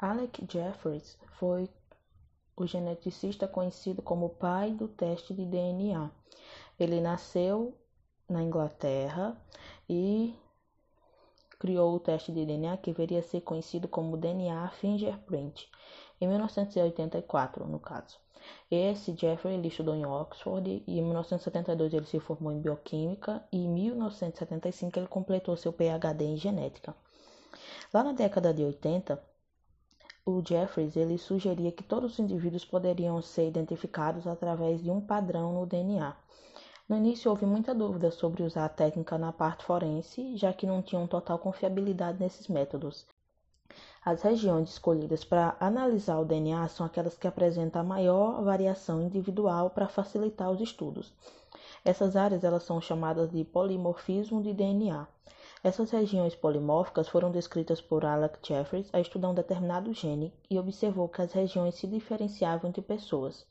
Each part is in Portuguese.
Alec Jeffreys foi o geneticista conhecido como pai do teste de DNA. Ele nasceu na Inglaterra e criou o teste de DNA que viria a ser conhecido como DNA fingerprint, em 1984, no caso. Esse Jeffrey ele estudou em Oxford e em 1972 ele se formou em bioquímica e em 1975 ele completou seu PhD em genética. Lá na década de 80, o Jeffries ele sugeria que todos os indivíduos poderiam ser identificados através de um padrão no DNA. No início houve muita dúvida sobre usar a técnica na parte forense, já que não tinham total confiabilidade nesses métodos. As regiões escolhidas para analisar o DNA são aquelas que apresentam a maior variação individual para facilitar os estudos. Essas áreas elas são chamadas de polimorfismo de DNA. Essas regiões polimórficas foram descritas por Alec Jeffries a estudar um determinado gene e observou que as regiões se diferenciavam entre pessoas.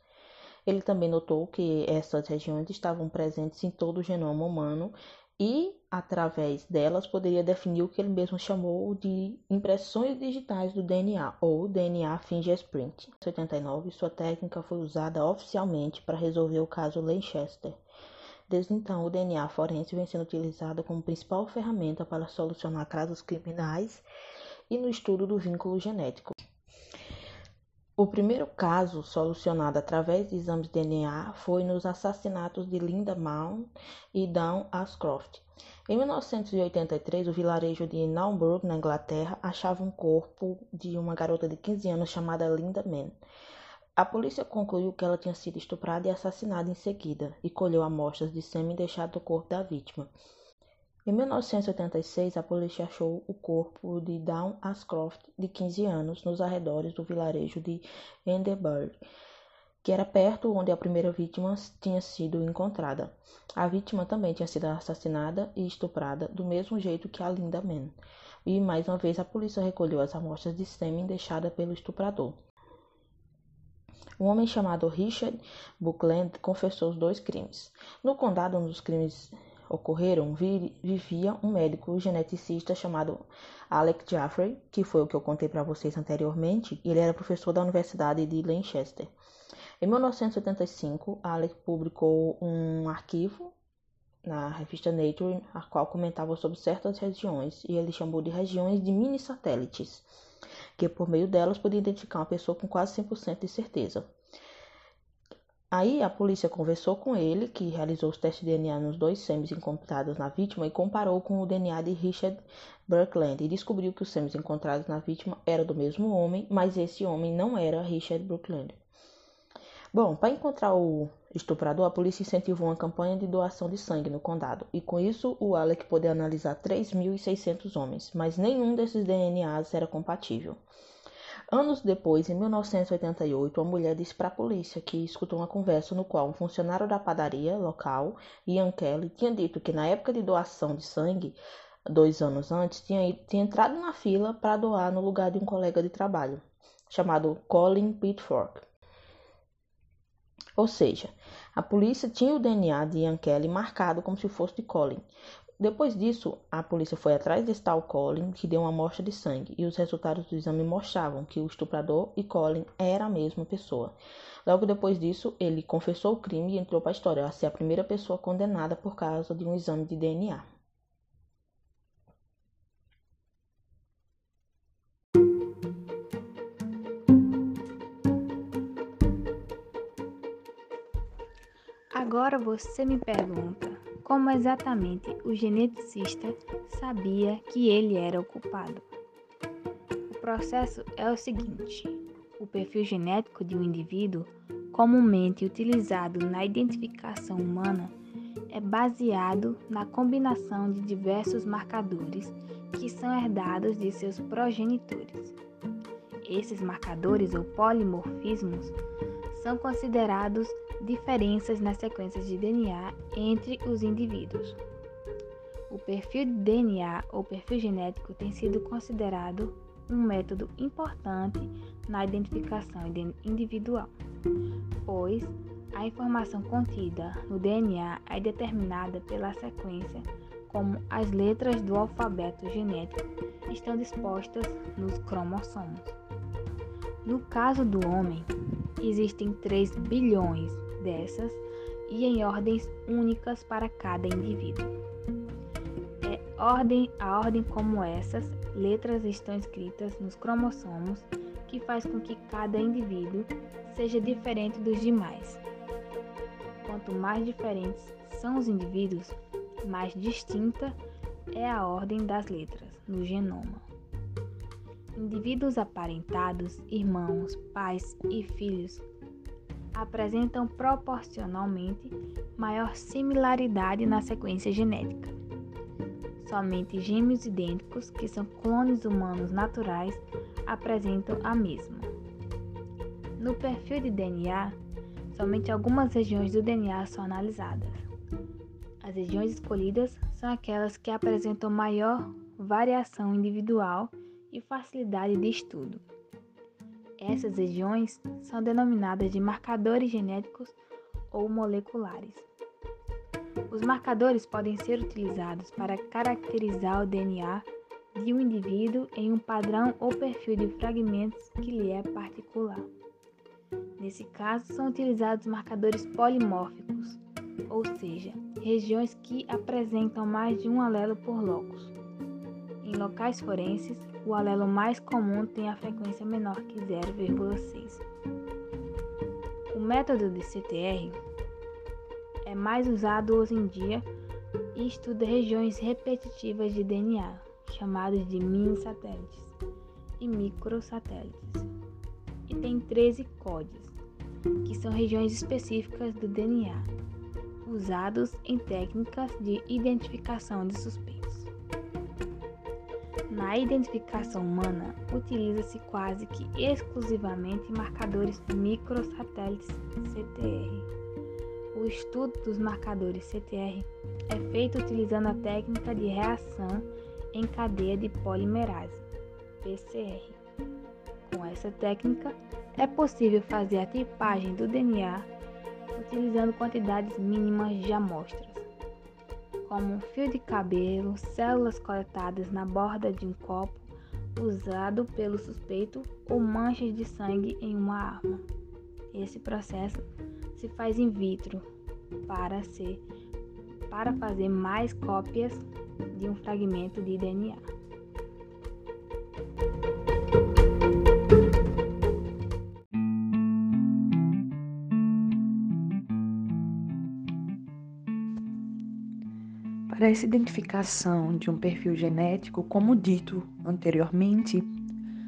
Ele também notou que essas regiões estavam presentes em todo o genoma humano e, através delas, poderia definir o que ele mesmo chamou de impressões digitais do DNA, ou DNA fingerprint. Em 1989, sua técnica foi usada oficialmente para resolver o caso Lanchester. Desde então, o DNA forense vem sendo utilizado como principal ferramenta para solucionar casos criminais e no estudo do vínculo genético. O primeiro caso solucionado através de exames de DNA foi nos assassinatos de Linda Mount e Dawn Ashcroft. Em 1983, o vilarejo de Naumburg, na Inglaterra, achava um corpo de uma garota de 15 anos chamada Linda Mann. A polícia concluiu que ela tinha sido estuprada e assassinada em seguida e colheu amostras de sêmen deixado do corpo da vítima. Em 1986, a polícia achou o corpo de Dawn Ashcroft, de 15 anos, nos arredores do vilarejo de Enderburg, que era perto onde a primeira vítima tinha sido encontrada. A vítima também tinha sido assassinada e estuprada do mesmo jeito que a Linda Mann. E mais uma vez a polícia recolheu as amostras de sêmen deixadas pelo estuprador. Um homem chamado Richard Buckland confessou os dois crimes. No condado, um dos crimes ocorreram, vivia um médico geneticista chamado Alec Jaffrey, que foi o que eu contei para vocês anteriormente, ele era professor da Universidade de Lancaster. Em 1975, Alec publicou um arquivo na revista Nature, a qual comentava sobre certas regiões, e ele chamou de regiões de mini satélites, que por meio delas podia identificar uma pessoa com quase 100% de certeza. Aí a polícia conversou com ele, que realizou os testes de DNA nos dois sêmis encontrados na vítima e comparou com o DNA de Richard Burkland e descobriu que os sêmis encontrados na vítima eram do mesmo homem, mas esse homem não era Richard Burkland. Bom, para encontrar o estuprador, a polícia incentivou uma campanha de doação de sangue no condado, e com isso o Alec pôde analisar 3.600 homens, mas nenhum desses DNAs era compatível. Anos depois, em 1988, uma mulher disse para a polícia que escutou uma conversa no qual um funcionário da padaria local, Ian Kelly, tinha dito que na época de doação de sangue, dois anos antes, tinha, tinha entrado na fila para doar no lugar de um colega de trabalho, chamado Colin Pitfork. Ou seja, a polícia tinha o DNA de Ian Kelly marcado como se fosse de Colin, depois disso, a polícia foi atrás desse tal Colin, que deu uma amostra de sangue, e os resultados do exame mostravam que o estuprador e Colin eram a mesma pessoa. Logo depois disso, ele confessou o crime e entrou para a história a ser a primeira pessoa condenada por causa de um exame de DNA. Agora você me pergunta como exatamente o geneticista sabia que ele era o culpado. O processo é o seguinte: o perfil genético de um indivíduo, comumente utilizado na identificação humana, é baseado na combinação de diversos marcadores que são herdados de seus progenitores. Esses marcadores ou polimorfismos são considerados diferenças nas sequências de DNA entre os indivíduos. O perfil de DNA ou perfil genético tem sido considerado um método importante na identificação individual, pois a informação contida no DNA é determinada pela sequência como as letras do alfabeto genético estão dispostas nos cromossomos. No caso do homem, existem 3 bilhões dessas e em ordens únicas para cada indivíduo. É ordem a ordem como essas letras estão escritas nos cromossomos que faz com que cada indivíduo seja diferente dos demais. Quanto mais diferentes são os indivíduos, mais distinta é a ordem das letras no genoma. Indivíduos aparentados, irmãos, pais e filhos apresentam proporcionalmente maior similaridade na sequência genética. Somente gêmeos idênticos, que são clones humanos naturais, apresentam a mesma. No perfil de DNA, somente algumas regiões do DNA são analisadas. As regiões escolhidas são aquelas que apresentam maior variação individual e facilidade de estudo. Essas regiões são denominadas de marcadores genéticos ou moleculares. Os marcadores podem ser utilizados para caracterizar o DNA de um indivíduo em um padrão ou perfil de fragmentos que lhe é particular. Nesse caso, são utilizados marcadores polimórficos, ou seja, regiões que apresentam mais de um alelo por locus. Em locais forenses, o alelo mais comum tem a frequência menor que 0,6. O método de CTR é mais usado hoje em dia e estuda regiões repetitivas de DNA, chamados de mini-satélites e microsatélites, e tem 13 códigos, que são regiões específicas do DNA, usados em técnicas de identificação de suspeitos. Na identificação humana, utiliza-se quase que exclusivamente marcadores microsatélites CTR. O estudo dos marcadores CTR é feito utilizando a técnica de reação em cadeia de polimerase, PCR. Com essa técnica, é possível fazer a tipagem do DNA utilizando quantidades mínimas de amostras, como um fio de cabelo, células coletadas na borda de um copo usado pelo suspeito ou manchas de sangue em uma arma. Esse processo se faz in vitro para ser para fazer mais cópias de um fragmento de DNA. Essa identificação de um perfil genético, como dito anteriormente,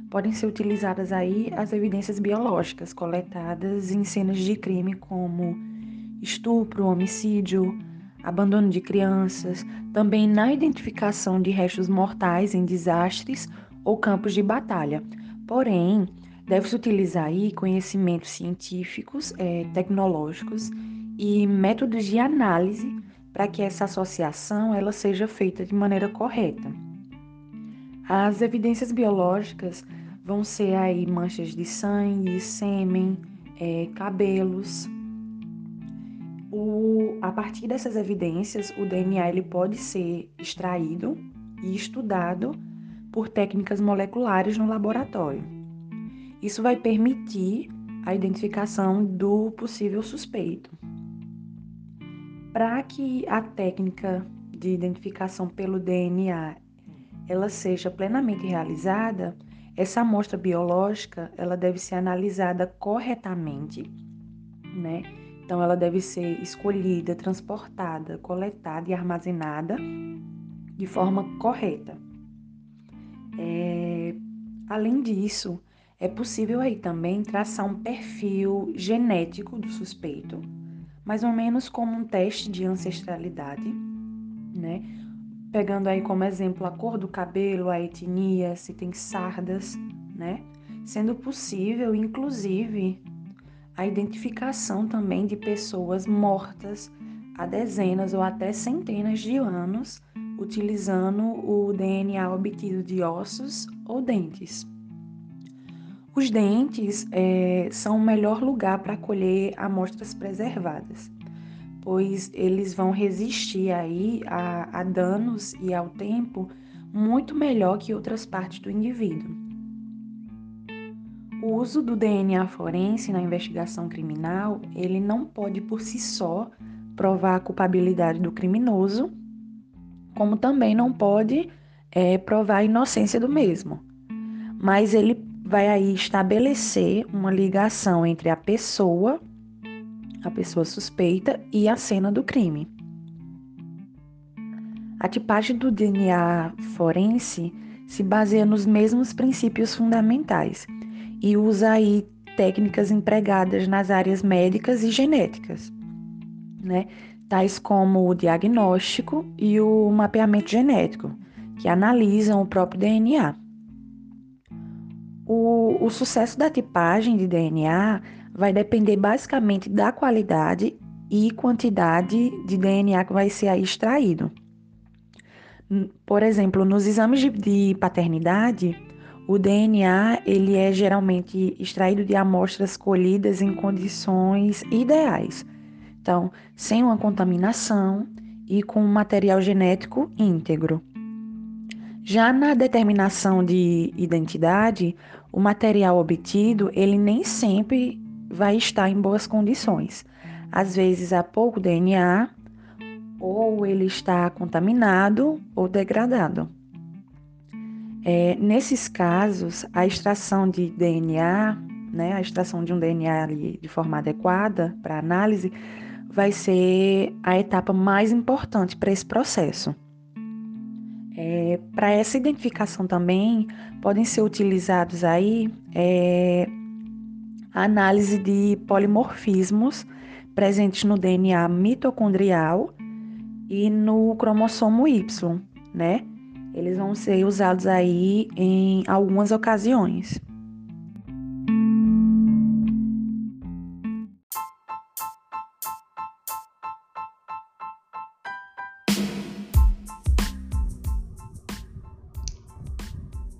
podem ser utilizadas aí as evidências biológicas coletadas em cenas de crime como estupro, homicídio, abandono de crianças, também na identificação de restos mortais em desastres ou campos de batalha. Porém, deve-se utilizar aí conhecimentos científicos, é, tecnológicos e métodos de análise para que essa associação ela seja feita de maneira correta. As evidências biológicas vão ser aí manchas de sangue, sêmen, é, cabelos, o, a partir dessas evidências, o DNA ele pode ser extraído e estudado por técnicas moleculares no laboratório. Isso vai permitir a identificação do possível suspeito. Para que a técnica de identificação pelo DNA ela seja plenamente realizada, essa amostra biológica ela deve ser analisada corretamente, né? Então, ela deve ser escolhida, transportada, coletada e armazenada de forma correta. É, além disso, é possível aí também traçar um perfil genético do suspeito, mais ou menos como um teste de ancestralidade, né? Pegando aí como exemplo a cor do cabelo, a etnia, se tem sardas, né? Sendo possível, inclusive, a identificação também de pessoas mortas há dezenas ou até centenas de anos, utilizando o DNA obtido de ossos ou dentes. Os dentes é, são o melhor lugar para colher amostras preservadas, pois eles vão resistir aí a, a danos e ao tempo muito melhor que outras partes do indivíduo. O uso do DNA forense na investigação criminal, ele não pode por si só provar a culpabilidade do criminoso, como também não pode é, provar a inocência do mesmo. Mas ele vai aí estabelecer uma ligação entre a pessoa, a pessoa suspeita e a cena do crime. A tipagem do DNA forense se baseia nos mesmos princípios fundamentais e usa aí técnicas empregadas nas áreas médicas e genéticas, né? tais como o diagnóstico e o mapeamento genético, que analisam o próprio DNA. O, o sucesso da tipagem de DNA vai depender basicamente da qualidade e quantidade de DNA que vai ser aí extraído. Por exemplo, nos exames de, de paternidade, o DNA ele é geralmente extraído de amostras colhidas em condições ideais. Então, sem uma contaminação e com um material genético íntegro. Já na determinação de identidade, o material obtido, ele nem sempre vai estar em boas condições. Às vezes há pouco DNA, ou ele está contaminado ou degradado. É, nesses casos, a extração de DNA, né, a extração de um DNA de forma adequada para análise, vai ser a etapa mais importante para esse processo. Para essa identificação também podem ser utilizados aí é, análise de polimorfismos presentes no DNA mitocondrial e no cromossomo Y, né? Eles vão ser usados aí em algumas ocasiões.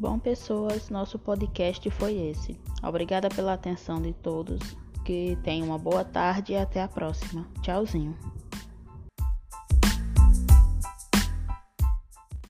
Bom, pessoas, nosso podcast foi esse. Obrigada pela atenção de todos. Que tenham uma boa tarde e até a próxima. Tchauzinho.